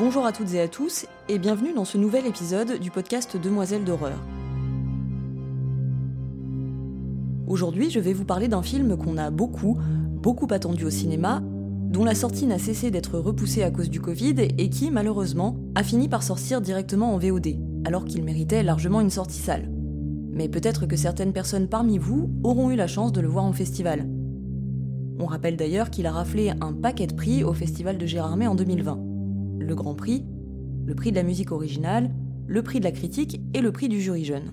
Bonjour à toutes et à tous et bienvenue dans ce nouvel épisode du podcast Demoiselles d'horreur. Aujourd'hui, je vais vous parler d'un film qu'on a beaucoup, beaucoup attendu au cinéma, dont la sortie n'a cessé d'être repoussée à cause du Covid et qui, malheureusement, a fini par sortir directement en VOD, alors qu'il méritait largement une sortie sale. Mais peut-être que certaines personnes parmi vous auront eu la chance de le voir en festival. On rappelle d'ailleurs qu'il a raflé un paquet de prix au festival de Gérardmer en 2020 le Grand Prix, le prix de la musique originale, le prix de la critique et le prix du jury jeune.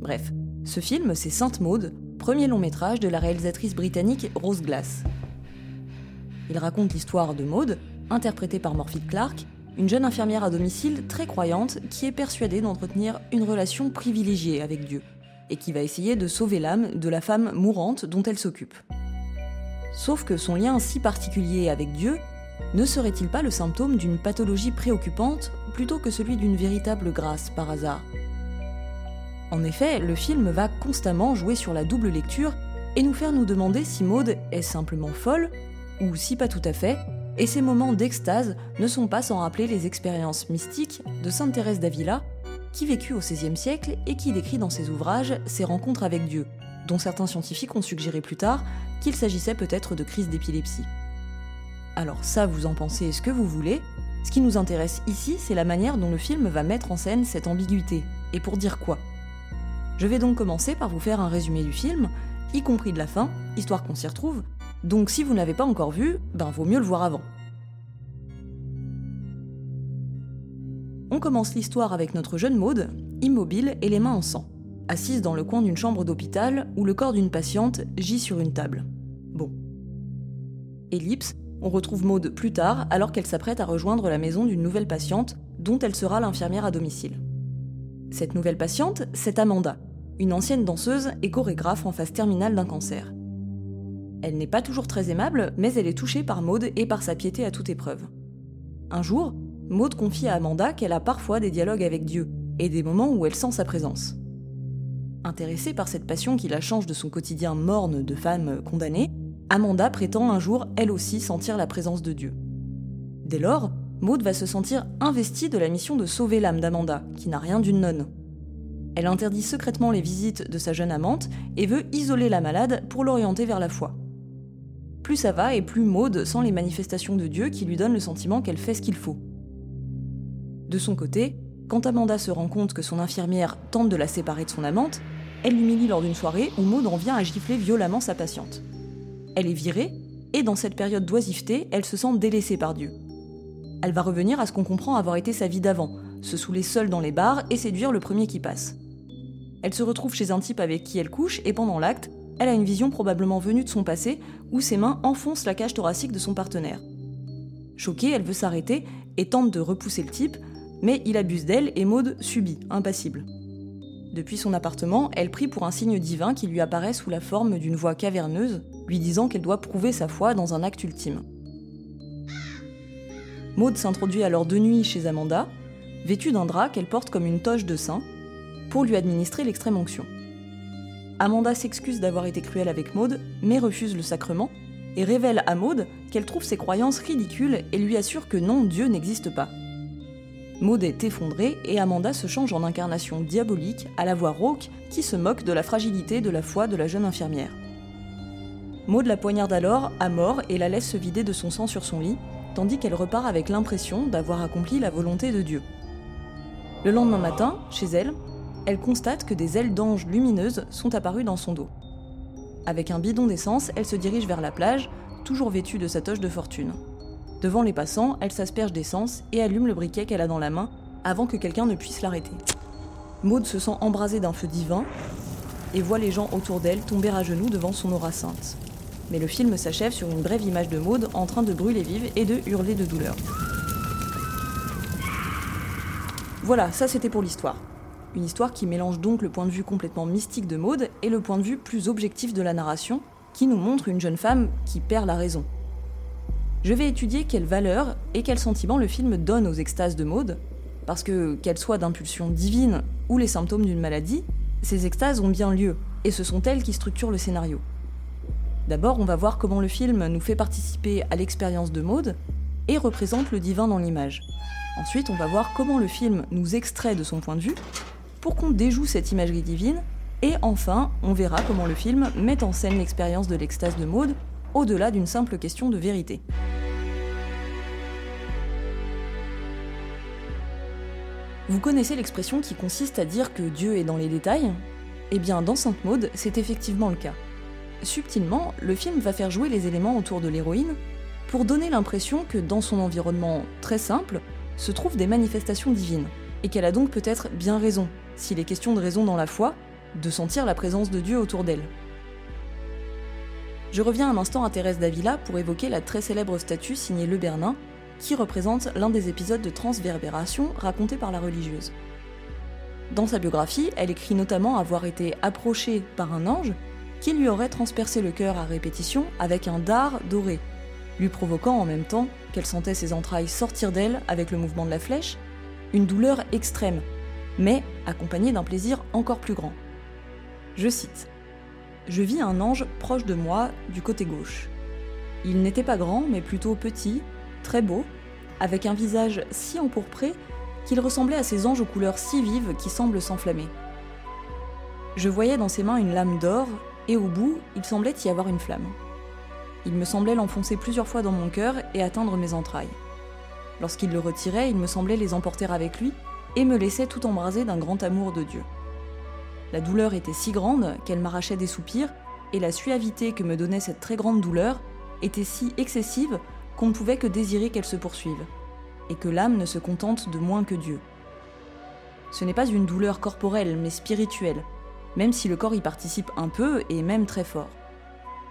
Bref, ce film, c'est Sainte Maude, premier long métrage de la réalisatrice britannique Rose Glass. Il raconte l'histoire de Maude, interprétée par Morphy Clark, une jeune infirmière à domicile très croyante qui est persuadée d'entretenir une relation privilégiée avec Dieu, et qui va essayer de sauver l'âme de la femme mourante dont elle s'occupe. Sauf que son lien si particulier avec Dieu ne serait-il pas le symptôme d'une pathologie préoccupante plutôt que celui d'une véritable grâce par hasard? En effet, le film va constamment jouer sur la double lecture et nous faire nous demander si Maude est simplement folle, ou si pas tout à fait, et ces moments d'extase ne sont pas sans rappeler les expériences mystiques de Sainte Thérèse d'Avila, qui vécut au XVIe siècle et qui décrit dans ses ouvrages ses rencontres avec Dieu, dont certains scientifiques ont suggéré plus tard qu'il s'agissait peut-être de crises d'épilepsie. Alors ça, vous en pensez ce que vous voulez. Ce qui nous intéresse ici, c'est la manière dont le film va mettre en scène cette ambiguïté. Et pour dire quoi? Je vais donc commencer par vous faire un résumé du film, y compris de la fin, histoire qu'on s'y retrouve. Donc si vous n'avez pas encore vu, ben vaut mieux le voir avant. On commence l'histoire avec notre jeune Maude, immobile et les mains en sang, assise dans le coin d'une chambre d'hôpital où le corps d'une patiente gît sur une table. Bon. Ellipse, on retrouve Maude plus tard, alors qu'elle s'apprête à rejoindre la maison d'une nouvelle patiente, dont elle sera l'infirmière à domicile. Cette nouvelle patiente, c'est Amanda, une ancienne danseuse et chorégraphe en phase terminale d'un cancer. Elle n'est pas toujours très aimable, mais elle est touchée par Maude et par sa piété à toute épreuve. Un jour, Maude confie à Amanda qu'elle a parfois des dialogues avec Dieu, et des moments où elle sent sa présence. Intéressée par cette passion qui la change de son quotidien morne de femme condamnée, Amanda prétend un jour elle aussi sentir la présence de Dieu. Dès lors, Maud va se sentir investie de la mission de sauver l'âme d'Amanda, qui n'a rien d'une nonne. Elle interdit secrètement les visites de sa jeune amante et veut isoler la malade pour l'orienter vers la foi. Plus ça va et plus Maud sent les manifestations de Dieu qui lui donnent le sentiment qu'elle fait ce qu'il faut. De son côté, quand Amanda se rend compte que son infirmière tente de la séparer de son amante, elle l'humilie lors d'une soirée où Maud en vient à gifler violemment sa patiente. Elle est virée, et dans cette période d'oisiveté, elle se sent délaissée par Dieu. Elle va revenir à ce qu'on comprend avoir été sa vie d'avant, se saouler seule dans les bars et séduire le premier qui passe. Elle se retrouve chez un type avec qui elle couche, et pendant l'acte, elle a une vision probablement venue de son passé, où ses mains enfoncent la cage thoracique de son partenaire. Choquée, elle veut s'arrêter et tente de repousser le type, mais il abuse d'elle et Maude subit, impassible. Depuis son appartement, elle prie pour un signe divin qui lui apparaît sous la forme d'une voix caverneuse, lui disant qu'elle doit prouver sa foi dans un acte ultime. Maud s'introduit alors de nuit chez Amanda, vêtue d'un drap qu'elle porte comme une toche de saint, pour lui administrer l'extrême onction. Amanda s'excuse d'avoir été cruelle avec Maud, mais refuse le sacrement, et révèle à Maud qu'elle trouve ses croyances ridicules et lui assure que non, Dieu n'existe pas. Maud est effondrée et Amanda se change en incarnation diabolique à la voix rauque qui se moque de la fragilité de la foi de la jeune infirmière. Maud la poignarde alors à mort et la laisse se vider de son sang sur son lit, tandis qu'elle repart avec l'impression d'avoir accompli la volonté de Dieu. Le lendemain matin, chez elle, elle constate que des ailes d'ange lumineuses sont apparues dans son dos. Avec un bidon d'essence, elle se dirige vers la plage, toujours vêtue de sa toche de fortune. Devant les passants, elle s'asperge d'essence et allume le briquet qu'elle a dans la main avant que quelqu'un ne puisse l'arrêter. Maud se sent embrasée d'un feu divin et voit les gens autour d'elle tomber à genoux devant son aura sainte. Mais le film s'achève sur une brève image de Maud en train de brûler vive et de hurler de douleur. Voilà, ça c'était pour l'histoire. Une histoire qui mélange donc le point de vue complètement mystique de Maud et le point de vue plus objectif de la narration, qui nous montre une jeune femme qui perd la raison. Je vais étudier quelles valeurs et quels sentiments le film donne aux extases de Maud, parce que, qu'elles soient d'impulsion divine ou les symptômes d'une maladie, ces extases ont bien lieu, et ce sont elles qui structurent le scénario. D'abord, on va voir comment le film nous fait participer à l'expérience de Maud et représente le divin dans l'image. Ensuite, on va voir comment le film nous extrait de son point de vue pour qu'on déjoue cette imagerie divine. Et enfin, on verra comment le film met en scène l'expérience de l'extase de Maud au-delà d'une simple question de vérité. Vous connaissez l'expression qui consiste à dire que Dieu est dans les détails? Eh bien, dans Sainte Maud, c'est effectivement le cas. Subtilement, le film va faire jouer les éléments autour de l'héroïne pour donner l'impression que dans son environnement très simple se trouvent des manifestations divines, et qu'elle a donc peut-être bien raison, s'il est question de raison dans la foi, de sentir la présence de Dieu autour d'elle. Je reviens un instant à Thérèse d'Avila pour évoquer la très célèbre statue signée Le Bernin, qui représente l'un des épisodes de transverbération racontés par la religieuse. Dans sa biographie, elle écrit notamment avoir été approchée par un ange qui lui aurait transpercé le cœur à répétition avec un dard doré, lui provoquant en même temps qu'elle sentait ses entrailles sortir d'elle avec le mouvement de la flèche, une douleur extrême, mais accompagnée d'un plaisir encore plus grand. Je cite Je vis un ange proche de moi du côté gauche. Il n'était pas grand, mais plutôt petit, très beau, avec un visage si empourpré qu'il ressemblait à ces anges aux couleurs si vives qui semblent s'enflammer. Je voyais dans ses mains une lame d'or, et au bout, il semblait y avoir une flamme. Il me semblait l'enfoncer plusieurs fois dans mon cœur et atteindre mes entrailles. Lorsqu'il le retirait, il me semblait les emporter avec lui et me laissait tout embrasé d'un grand amour de Dieu. La douleur était si grande qu'elle m'arrachait des soupirs, et la suavité que me donnait cette très grande douleur était si excessive qu'on ne pouvait que désirer qu'elle se poursuive, et que l'âme ne se contente de moins que Dieu. Ce n'est pas une douleur corporelle, mais spirituelle, même si le corps y participe un peu et même très fort.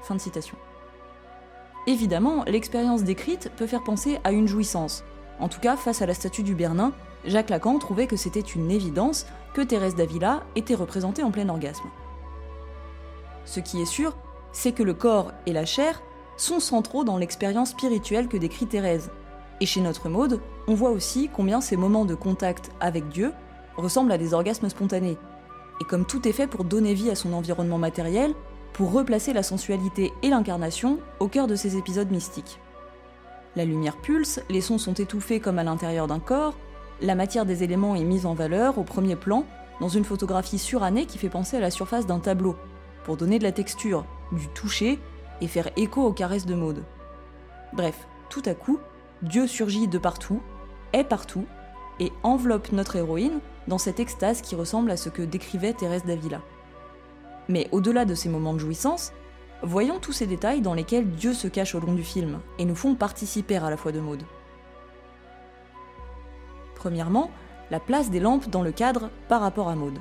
Fin de citation. Évidemment, l'expérience décrite peut faire penser à une jouissance. En tout cas, face à la statue du Bernin, Jacques Lacan trouvait que c'était une évidence que Thérèse d'Avila était représentée en plein orgasme. Ce qui est sûr, c'est que le corps et la chair sont centraux dans l'expérience spirituelle que décrit Thérèse. Et chez notre mode, on voit aussi combien ces moments de contact avec Dieu ressemblent à des orgasmes spontanés. Et comme tout est fait pour donner vie à son environnement matériel, pour replacer la sensualité et l'incarnation au cœur de ces épisodes mystiques. La lumière pulse, les sons sont étouffés comme à l'intérieur d'un corps, la matière des éléments est mise en valeur au premier plan, dans une photographie surannée qui fait penser à la surface d'un tableau, pour donner de la texture, du toucher et faire écho aux caresses de mode. Bref, tout à coup, Dieu surgit de partout, est partout, et enveloppe notre héroïne dans cette extase qui ressemble à ce que décrivait Thérèse d'Avila. Mais au-delà de ces moments de jouissance, voyons tous ces détails dans lesquels Dieu se cache au long du film et nous font participer à la foi de Maud. Premièrement, la place des lampes dans le cadre par rapport à Maud.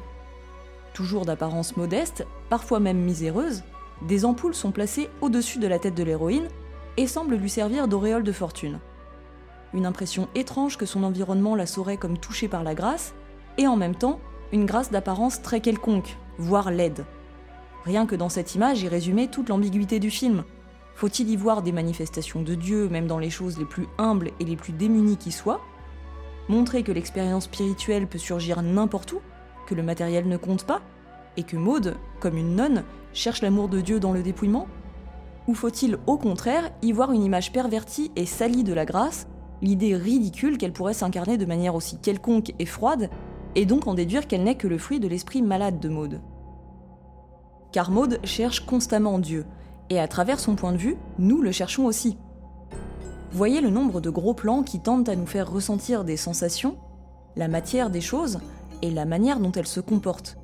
Toujours d'apparence modeste, parfois même miséreuse, des ampoules sont placées au-dessus de la tête de l'héroïne et semblent lui servir d'auréole de fortune. Une impression étrange que son environnement la saurait comme touchée par la grâce, et en même temps, une grâce d'apparence très quelconque, voire laide. Rien que dans cette image est résumée toute l'ambiguïté du film. Faut-il y voir des manifestations de Dieu, même dans les choses les plus humbles et les plus démunies qui soient? Montrer que l'expérience spirituelle peut surgir n'importe où, que le matériel ne compte pas, et que Maude, comme une nonne, cherche l'amour de Dieu dans le dépouillement? Ou faut-il, au contraire, y voir une image pervertie et salie de la grâce, l'idée ridicule qu'elle pourrait s'incarner de manière aussi quelconque et froide, et donc en déduire qu'elle n'est que le fruit de l'esprit malade de Maude car Maud cherche constamment Dieu, et à travers son point de vue, nous le cherchons aussi. Voyez le nombre de gros plans qui tentent à nous faire ressentir des sensations, la matière des choses, et la manière dont elle se comporte.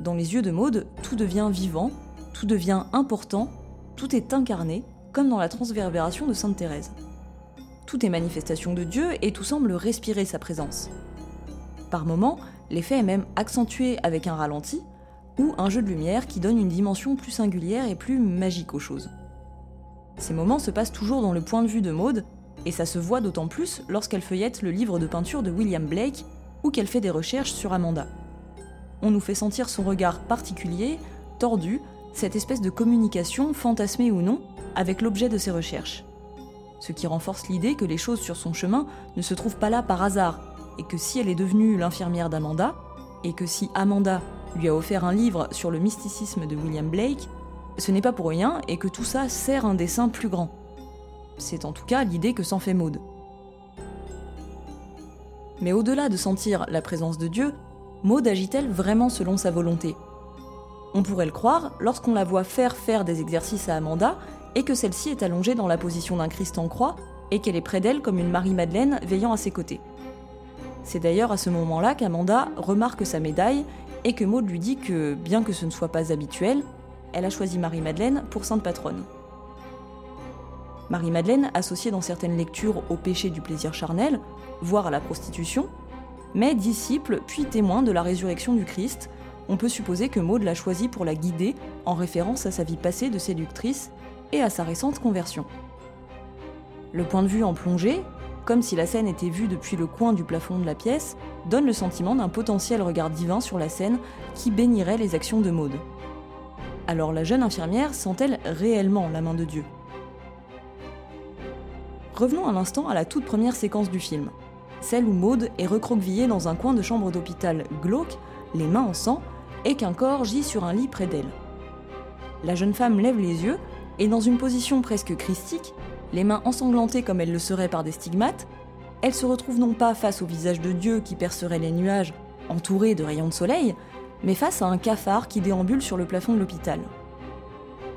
Dans les yeux de Maude, tout devient vivant, tout devient important, tout est incarné, comme dans la transverbération de Sainte Thérèse. Tout est manifestation de Dieu et tout semble respirer sa présence. Par moments, l'effet est même accentué avec un ralenti ou un jeu de lumière qui donne une dimension plus singulière et plus magique aux choses. Ces moments se passent toujours dans le point de vue de Maud, et ça se voit d'autant plus lorsqu'elle feuillette le livre de peinture de William Blake ou qu'elle fait des recherches sur Amanda. On nous fait sentir son regard particulier, tordu, cette espèce de communication, fantasmée ou non, avec l'objet de ses recherches. Ce qui renforce l'idée que les choses sur son chemin ne se trouvent pas là par hasard, et que si elle est devenue l'infirmière d'Amanda, et que si Amanda lui a offert un livre sur le mysticisme de William Blake, ce n'est pas pour rien et que tout ça sert un dessin plus grand. C'est en tout cas l'idée que s'en fait Maud. Mais au-delà de sentir la présence de Dieu, Maud agit-elle vraiment selon sa volonté? On pourrait le croire lorsqu'on la voit faire faire des exercices à Amanda et que celle-ci est allongée dans la position d'un Christ en croix et qu'elle est près d'elle comme une Marie-Madeleine veillant à ses côtés. C'est d'ailleurs à ce moment-là qu'Amanda remarque sa médaille et que Maud lui dit que, bien que ce ne soit pas habituel, elle a choisi Marie-Madeleine pour sainte patronne. Marie-Madeleine, associée dans certaines lectures au péché du plaisir charnel, voire à la prostitution, mais disciple puis témoin de la résurrection du Christ, on peut supposer que Maud l'a choisie pour la guider en référence à sa vie passée de séductrice et à sa récente conversion. Le point de vue en plongée, comme si la scène était vue depuis le coin du plafond de la pièce, donne le sentiment d'un potentiel regard divin sur la scène qui bénirait les actions de Maud. Alors la jeune infirmière sent-elle réellement la main de Dieu? Revenons un instant à la toute première séquence du film, celle où Maud est recroquevillée dans un coin de chambre d'hôpital glauque, les mains en sang, et qu'un corps gît sur un lit près d'elle. La jeune femme lève les yeux et dans une position presque christique, les mains ensanglantées comme elles le seraient par des stigmates, elle se retrouve non pas face au visage de Dieu qui percerait les nuages, entouré de rayons de soleil, mais face à un cafard qui déambule sur le plafond de l'hôpital.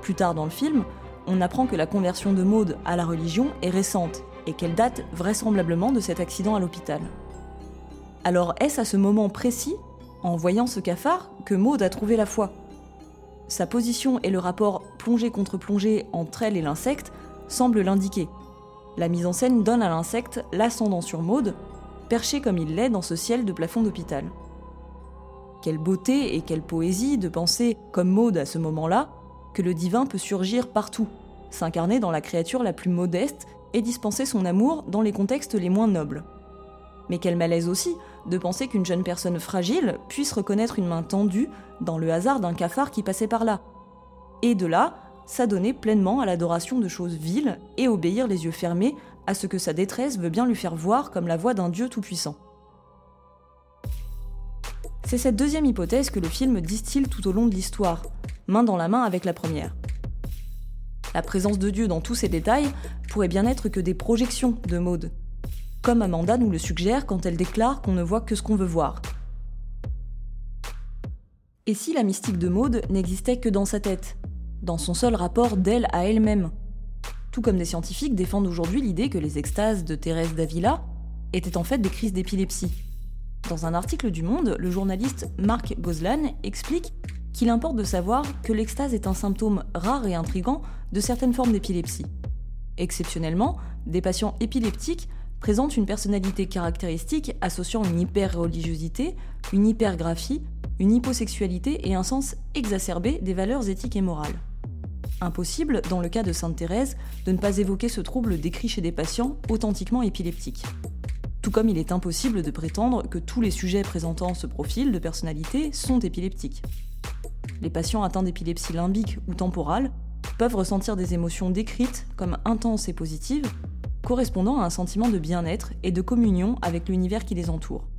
Plus tard dans le film, on apprend que la conversion de Maude à la religion est récente et qu'elle date vraisemblablement de cet accident à l'hôpital. Alors est-ce à ce moment précis, en voyant ce cafard, que Maude a trouvé la foi? Sa position et le rapport plongée contre plongée entre elle et l'insecte semblent l'indiquer. La mise en scène donne à l'insecte l'ascendant sur Maude, perché comme il l'est dans ce ciel de plafond d'hôpital. Quelle beauté et quelle poésie de penser, comme Maude à ce moment-là, que le divin peut surgir partout, s'incarner dans la créature la plus modeste et dispenser son amour dans les contextes les moins nobles. Mais quel malaise aussi de penser qu'une jeune personne fragile puisse reconnaître une main tendue dans le hasard d'un cafard qui passait par là. Et de là, s'adonner pleinement à l'adoration de choses viles et obéir les yeux fermés à ce que sa détresse veut bien lui faire voir comme la voix d'un Dieu tout-puissant. C'est cette deuxième hypothèse que le film distille tout au long de l'histoire, main dans la main avec la première. La présence de Dieu dans tous ces détails pourrait bien être que des projections de Maud, comme Amanda nous le suggère quand elle déclare qu'on ne voit que ce qu'on veut voir. Et si la mystique de Maud n'existait que dans sa tête, dans son seul rapport d'elle à elle-même Tout comme des scientifiques défendent aujourd'hui l'idée que les extases de Thérèse d'Avila étaient en fait des crises d'épilepsie. Dans un article du Monde, le journaliste Marc Gozlan explique qu'il importe de savoir que l'extase est un symptôme rare et intrigant de certaines formes d'épilepsie. Exceptionnellement, des patients épileptiques présentent une personnalité caractéristique associant une hyper-religiosité, une hypergraphie, une hyposexualité et un sens exacerbé des valeurs éthiques et morales. Impossible, dans le cas de Sainte Thérèse, de ne pas évoquer ce trouble décrit chez des patients authentiquement épileptiques. Tout comme il est impossible de prétendre que tous les sujets présentant ce profil de personnalité sont épileptiques. Les patients atteints d'épilepsie limbique ou temporale peuvent ressentir des émotions décrites comme intenses et positives, correspondant à un sentiment de bien-être et de communion avec l'univers qui les entoure.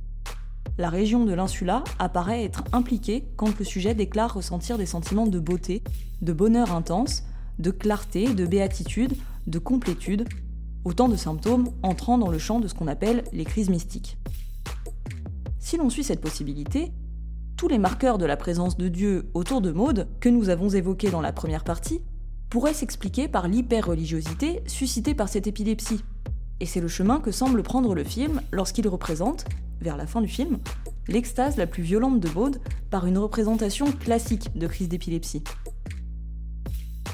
La région de l'insula apparaît être impliquée quand le sujet déclare ressentir des sentiments de beauté, de bonheur intense, de clarté, de béatitude, de complétude, autant de symptômes entrant dans le champ de ce qu'on appelle les crises mystiques. Si l'on suit cette possibilité, tous les marqueurs de la présence de Dieu autour de Maud, que nous avons évoqués dans la première partie, pourraient s'expliquer par l'hyper-religiosité suscitée par cette épilepsie. Et c'est le chemin que semble prendre le film lorsqu'il représente, vers la fin du film, l'extase la plus violente de Maud par une représentation classique de crise d'épilepsie.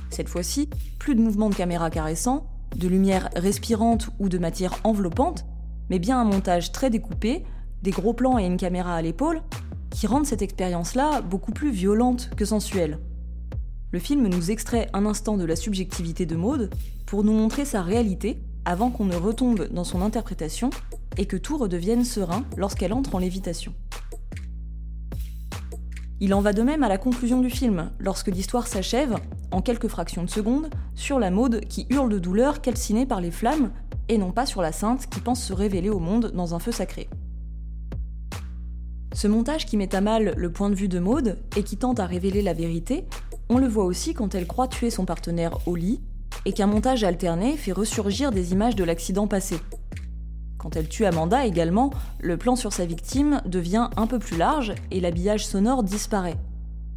Cette fois-ci, plus de mouvements de caméra caressants, de lumière respirante ou de matière enveloppante, mais bien un montage très découpé, des gros plans et une caméra à l'épaule, qui rendent cette expérience-là beaucoup plus violente que sensuelle. Le film nous extrait un instant de la subjectivité de Maud pour nous montrer sa réalité avant qu'on ne retombe dans son interprétation et que tout redevienne serein lorsqu'elle entre en lévitation. Il en va de même à la conclusion du film, lorsque l'histoire s'achève, en quelques fractions de secondes, sur la Maude qui hurle de douleur calcinée par les flammes, et non pas sur la sainte qui pense se révéler au monde dans un feu sacré. Ce montage qui met à mal le point de vue de Maude et qui tente à révéler la vérité, on le voit aussi quand elle croit tuer son partenaire au lit, et qu'un montage alterné fait ressurgir des images de l'accident passé, quand elle tue Amanda également, le plan sur sa victime devient un peu plus large et l'habillage sonore disparaît.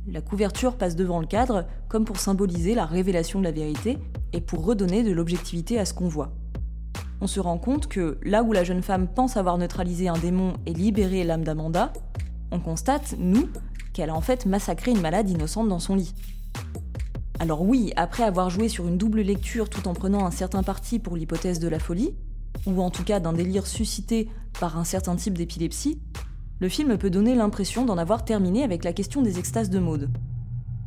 La couverture passe devant le cadre comme pour symboliser la révélation de la vérité et pour redonner de l'objectivité à ce qu'on voit. On se rend compte que là où la jeune femme pense avoir neutralisé un démon et libéré l'âme d'Amanda, on constate, nous, qu'elle a en fait massacré une malade innocente dans son lit. Alors oui, après avoir joué sur une double lecture tout en prenant un certain parti pour l'hypothèse de la folie, ou en tout cas d'un délire suscité par un certain type d'épilepsie, le film peut donner l'impression d'en avoir terminé avec la question des extases de mode.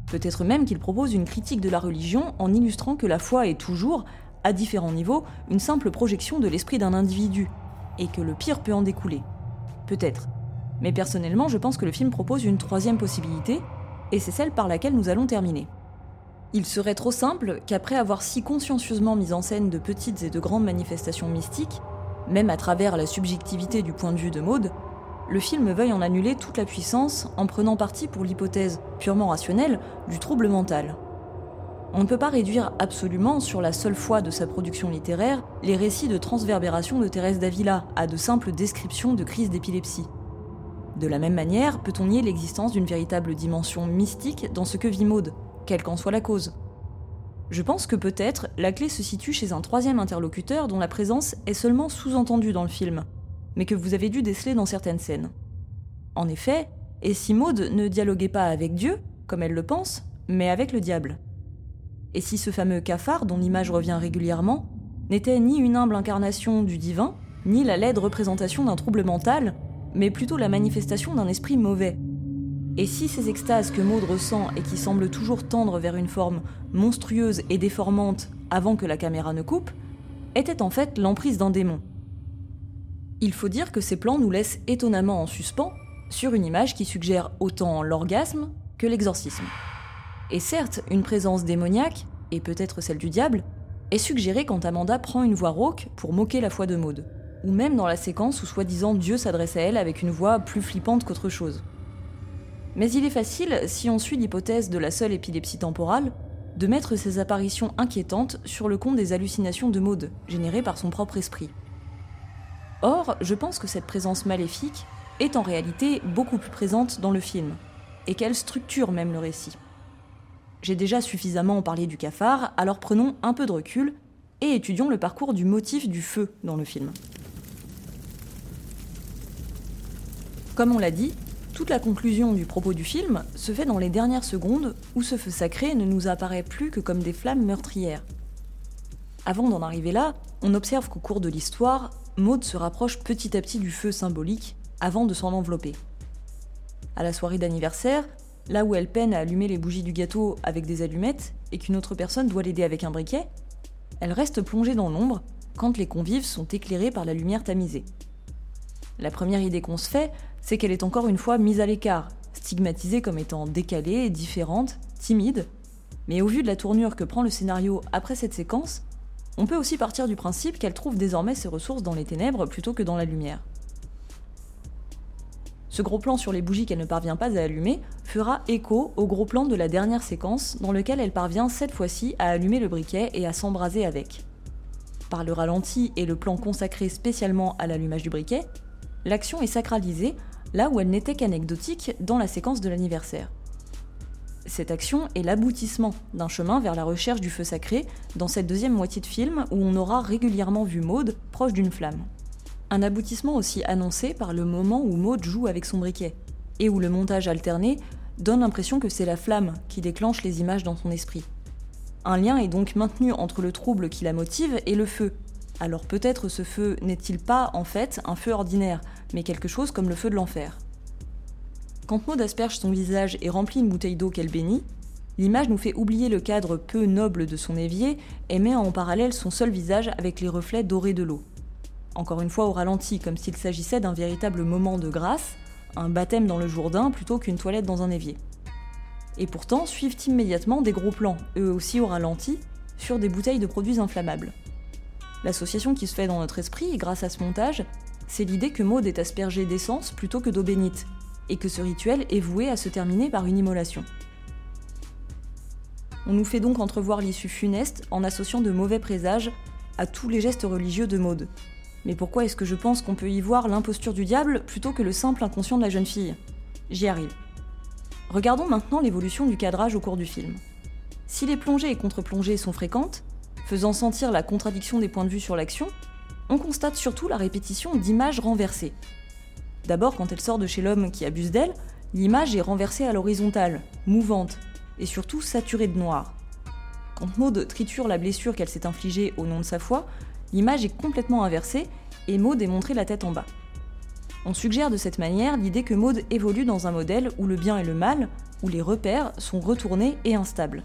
Peut-être même qu'il propose une critique de la religion en illustrant que la foi est toujours, à différents niveaux, une simple projection de l'esprit d'un individu, et que le pire peut en découler. Peut-être. Mais personnellement, je pense que le film propose une troisième possibilité, et c'est celle par laquelle nous allons terminer. Il serait trop simple qu'après avoir si consciencieusement mis en scène de petites et de grandes manifestations mystiques, même à travers la subjectivité du point de vue de Maud, le film veuille en annuler toute la puissance en prenant parti pour l'hypothèse purement rationnelle du trouble mental. On ne peut pas réduire absolument sur la seule foi de sa production littéraire les récits de transverbération de Thérèse d'Avila à de simples descriptions de crises d'épilepsie. De la même manière, peut-on nier l'existence d'une véritable dimension mystique dans ce que vit Maud, quelle qu'en soit la cause. Je pense que peut-être la clé se situe chez un troisième interlocuteur dont la présence est seulement sous-entendue dans le film, mais que vous avez dû déceler dans certaines scènes. En effet, et si Maud ne dialoguait pas avec Dieu, comme elle le pense, mais avec le diable? Et si ce fameux cafard, dont l'image revient régulièrement, n'était ni une humble incarnation du divin, ni la laide représentation d'un trouble mental, mais plutôt la manifestation d'un esprit mauvais, et si ces extases que Maud ressent et qui semblent toujours tendre vers une forme monstrueuse et déformante avant que la caméra ne coupe, étaient en fait l'emprise d'un démon Il faut dire que ces plans nous laissent étonnamment en suspens sur une image qui suggère autant l'orgasme que l'exorcisme. Et certes, une présence démoniaque, et peut-être celle du diable, est suggérée quand Amanda prend une voix rauque pour moquer la foi de Maud, ou même dans la séquence où soi-disant Dieu s'adresse à elle avec une voix plus flippante qu'autre chose. Mais il est facile, si on suit l'hypothèse de la seule épilepsie temporale, de mettre ces apparitions inquiétantes sur le compte des hallucinations de Maud, générées par son propre esprit. Or, je pense que cette présence maléfique est en réalité beaucoup plus présente dans le film, et qu'elle structure même le récit. J'ai déjà suffisamment parlé du cafard, alors prenons un peu de recul et étudions le parcours du motif du feu dans le film. Comme on l'a dit, toute la conclusion du propos du film se fait dans les dernières secondes où ce feu sacré ne nous apparaît plus que comme des flammes meurtrières. Avant d'en arriver là, on observe qu'au cours de l'histoire, Maud se rapproche petit à petit du feu symbolique avant de s'en envelopper. À la soirée d'anniversaire, là où elle peine à allumer les bougies du gâteau avec des allumettes et qu'une autre personne doit l'aider avec un briquet, elle reste plongée dans l'ombre quand les convives sont éclairés par la lumière tamisée. La première idée qu'on se fait, c'est qu'elle est encore une fois mise à l'écart, stigmatisée comme étant décalée, différente, timide. Mais au vu de la tournure que prend le scénario après cette séquence, on peut aussi partir du principe qu'elle trouve désormais ses ressources dans les ténèbres plutôt que dans la lumière. Ce gros plan sur les bougies qu'elle ne parvient pas à allumer fera écho au gros plan de la dernière séquence dans lequel elle parvient cette fois-ci à allumer le briquet et à s'embraser avec. Par le ralenti et le plan consacré spécialement à l'allumage du briquet, l'action est sacralisée là où elle n'était qu'anecdotique dans la séquence de l'anniversaire. Cette action est l'aboutissement d'un chemin vers la recherche du feu sacré dans cette deuxième moitié de film où on aura régulièrement vu Maude proche d'une flamme. Un aboutissement aussi annoncé par le moment où Maud joue avec son briquet, et où le montage alterné donne l'impression que c'est la flamme qui déclenche les images dans son esprit. Un lien est donc maintenu entre le trouble qui la motive et le feu. Alors peut-être ce feu n'est-il pas en fait un feu ordinaire, mais quelque chose comme le feu de l'enfer. Quand Maud asperge son visage et remplit une bouteille d'eau qu'elle bénit, l'image nous fait oublier le cadre peu noble de son évier et met en parallèle son seul visage avec les reflets dorés de l'eau. Encore une fois au ralenti, comme s'il s'agissait d'un véritable moment de grâce, un baptême dans le Jourdain plutôt qu'une toilette dans un évier. Et pourtant suivent immédiatement des gros plans, eux aussi au ralenti, sur des bouteilles de produits inflammables. L'association qui se fait dans notre esprit, grâce à ce montage, c'est l'idée que Maud est aspergée d'essence plutôt que d'eau bénite, et que ce rituel est voué à se terminer par une immolation. On nous fait donc entrevoir l'issue funeste en associant de mauvais présages à tous les gestes religieux de Maud. Mais pourquoi est-ce que je pense qu'on peut y voir l'imposture du diable plutôt que le simple inconscient de la jeune fille? J'y arrive. Regardons maintenant l'évolution du cadrage au cours du film. Si les plongées et contre-plongées sont fréquentes, faisant sentir la contradiction des points de vue sur l'action, on constate surtout la répétition d'images renversées. D'abord, quand elle sort de chez l'homme qui abuse d'elle, l'image est renversée à l'horizontale, mouvante, et surtout saturée de noir. Quand Maud triture la blessure qu'elle s'est infligée au nom de sa foi, l'image est complètement inversée et Maud est montrée la tête en bas. On suggère de cette manière l'idée que Maud évolue dans un modèle où le bien et le mal, où les repères sont retournés et instables.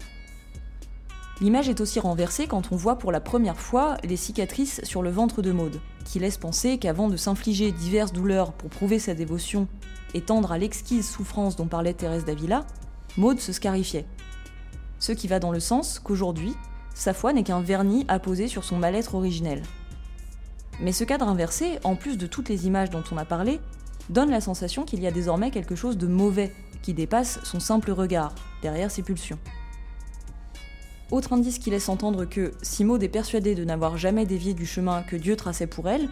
L'image est aussi renversée quand on voit pour la première fois les cicatrices sur le ventre de Maud, qui laisse penser qu'avant de s'infliger diverses douleurs pour prouver sa dévotion et tendre à l'exquise souffrance dont parlait Thérèse d'Avila, Maud se scarifiait. Ce qui va dans le sens qu'aujourd'hui, sa foi n'est qu'un vernis apposé sur son mal-être originel. Mais ce cadre inversé, en plus de toutes les images dont on a parlé, donne la sensation qu'il y a désormais quelque chose de mauvais qui dépasse son simple regard, derrière ses pulsions. Autre indice qui laisse entendre que, si Maud est persuadée de n'avoir jamais dévié du chemin que Dieu traçait pour elle,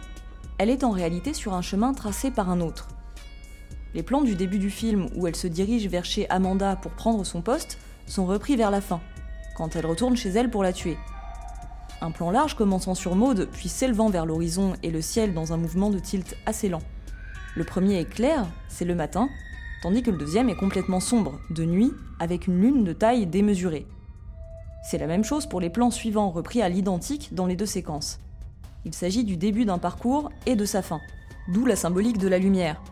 elle est en réalité sur un chemin tracé par un autre. Les plans du début du film où elle se dirige vers chez Amanda pour prendre son poste sont repris vers la fin, quand elle retourne chez elle pour la tuer. Un plan large commençant sur Maud, puis s'élevant vers l'horizon et le ciel dans un mouvement de tilt assez lent. Le premier est clair, c'est le matin, tandis que le deuxième est complètement sombre, de nuit, avec une lune de taille démesurée. C'est la même chose pour les plans suivants repris à l'identique dans les deux séquences. Il s'agit du début d'un parcours et de sa fin, d'où la symbolique de la lumière.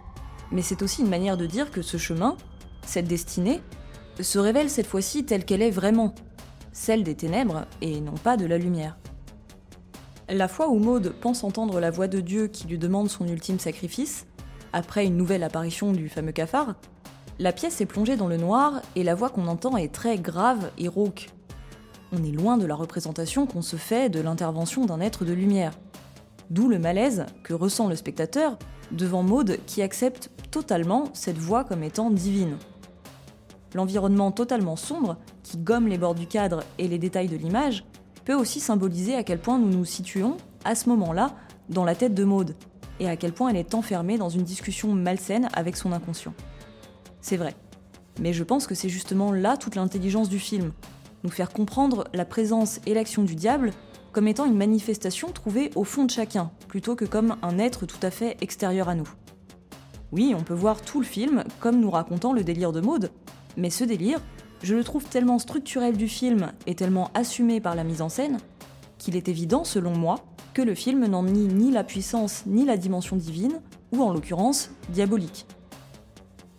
Mais c'est aussi une manière de dire que ce chemin, cette destinée, se révèle cette fois-ci telle qu'elle est vraiment, celle des ténèbres et non pas de la lumière. La fois où Maude pense entendre la voix de Dieu qui lui demande son ultime sacrifice, après une nouvelle apparition du fameux cafard, la pièce est plongée dans le noir et la voix qu'on entend est très grave et rauque, on est loin de la représentation qu'on se fait de l'intervention d'un être de lumière. D'où le malaise que ressent le spectateur devant Maude qui accepte totalement cette voix comme étant divine. L'environnement totalement sombre, qui gomme les bords du cadre et les détails de l'image, peut aussi symboliser à quel point nous nous situons, à ce moment-là, dans la tête de Maude, et à quel point elle est enfermée dans une discussion malsaine avec son inconscient. C'est vrai. Mais je pense que c'est justement là toute l'intelligence du film, nous faire comprendre la présence et l'action du diable comme étant une manifestation trouvée au fond de chacun, plutôt que comme un être tout à fait extérieur à nous. Oui, on peut voir tout le film comme nous racontant le délire de Maud, mais ce délire, je le trouve tellement structurel du film et tellement assumé par la mise en scène, qu'il est évident, selon moi, que le film n'en nie ni la puissance ni la dimension divine, ou en l'occurrence diabolique.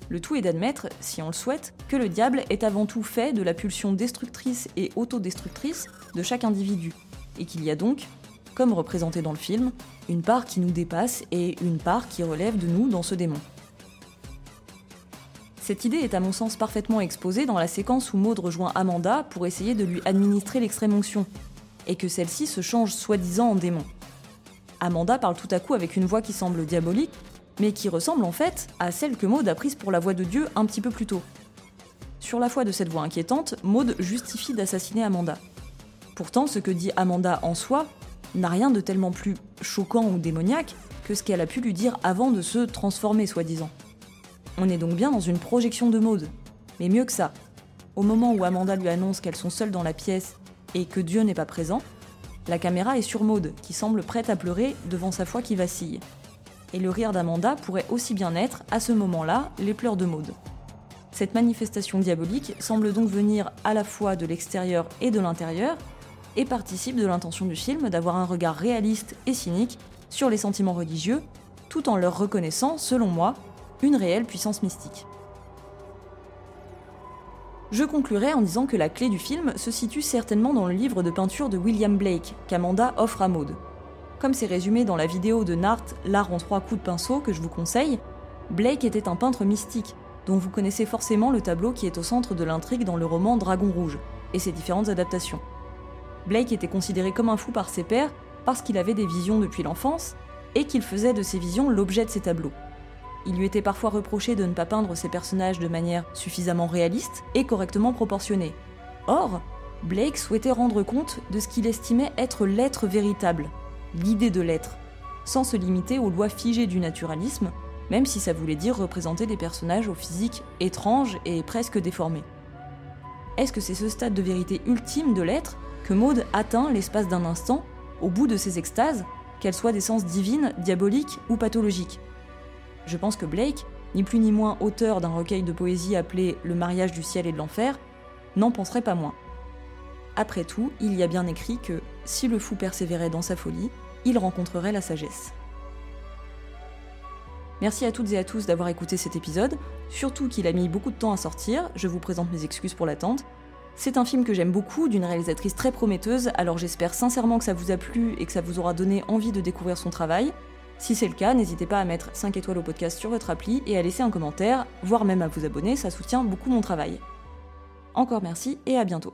Le tout est d'admettre, si on le souhaite, que le diable est avant tout fait de la pulsion destructrice et autodestructrice de chaque individu, et qu'il y a donc, comme représenté dans le film, une part qui nous dépasse et une part qui relève de nous dans ce démon. Cette idée est à mon sens parfaitement exposée dans la séquence où Maud rejoint Amanda pour essayer de lui administrer l'extrême onction, et que celle-ci se change soi-disant en démon. Amanda parle tout à coup avec une voix qui semble diabolique, mais qui ressemble en fait à celle que Maud a prise pour la voix de Dieu un petit peu plus tôt. Sur la foi de cette voix inquiétante, Maud justifie d'assassiner Amanda. Pourtant, ce que dit Amanda en soi n'a rien de tellement plus choquant ou démoniaque que ce qu'elle a pu lui dire avant de se transformer, soi-disant. On est donc bien dans une projection de Maud. Mais mieux que ça, au moment où Amanda lui annonce qu'elles sont seules dans la pièce et que Dieu n'est pas présent, la caméra est sur Maud, qui semble prête à pleurer devant sa foi qui vacille. Et le rire d'Amanda pourrait aussi bien être, à ce moment-là, les pleurs de Maud. Cette manifestation diabolique semble donc venir à la fois de l'extérieur et de l'intérieur, et participe de l'intention du film d'avoir un regard réaliste et cynique sur les sentiments religieux, tout en leur reconnaissant, selon moi, une réelle puissance mystique. Je conclurai en disant que la clé du film se situe certainement dans le livre de peinture de William Blake qu'Amanda offre à Maud. Comme c'est résumé dans la vidéo de Nart, L'art en trois coups de pinceau que je vous conseille, Blake était un peintre mystique, dont vous connaissez forcément le tableau qui est au centre de l'intrigue dans le roman Dragon Rouge, et ses différentes adaptations. Blake était considéré comme un fou par ses pairs parce qu'il avait des visions depuis l'enfance, et qu'il faisait de ces visions l'objet de ses tableaux. Il lui était parfois reproché de ne pas peindre ses personnages de manière suffisamment réaliste et correctement proportionnée. Or, Blake souhaitait rendre compte de ce qu'il estimait être l'être véritable, l'idée de l'être, sans se limiter aux lois figées du naturalisme, même si ça voulait dire représenter des personnages au physique étrange et presque déformé. Est-ce que c'est ce stade de vérité ultime de l'être que Maud atteint l'espace d'un instant, au bout de ses extases, qu'elles soient d'essence divine, diabolique ou pathologique je pense que Blake, ni plus ni moins auteur d'un recueil de poésie appelé Le mariage du ciel et de l'enfer, n'en penserait pas moins. Après tout, il y a bien écrit que si le fou persévérait dans sa folie, il rencontrerait la sagesse. Merci à toutes et à tous d'avoir écouté cet épisode, surtout qu'il a mis beaucoup de temps à sortir, je vous présente mes excuses pour l'attente. C'est un film que j'aime beaucoup, d'une réalisatrice très prometteuse, alors j'espère sincèrement que ça vous a plu et que ça vous aura donné envie de découvrir son travail. Si c'est le cas, n'hésitez pas à mettre 5 étoiles au podcast sur votre appli et à laisser un commentaire, voire même à vous abonner, ça soutient beaucoup mon travail. Encore merci et à bientôt.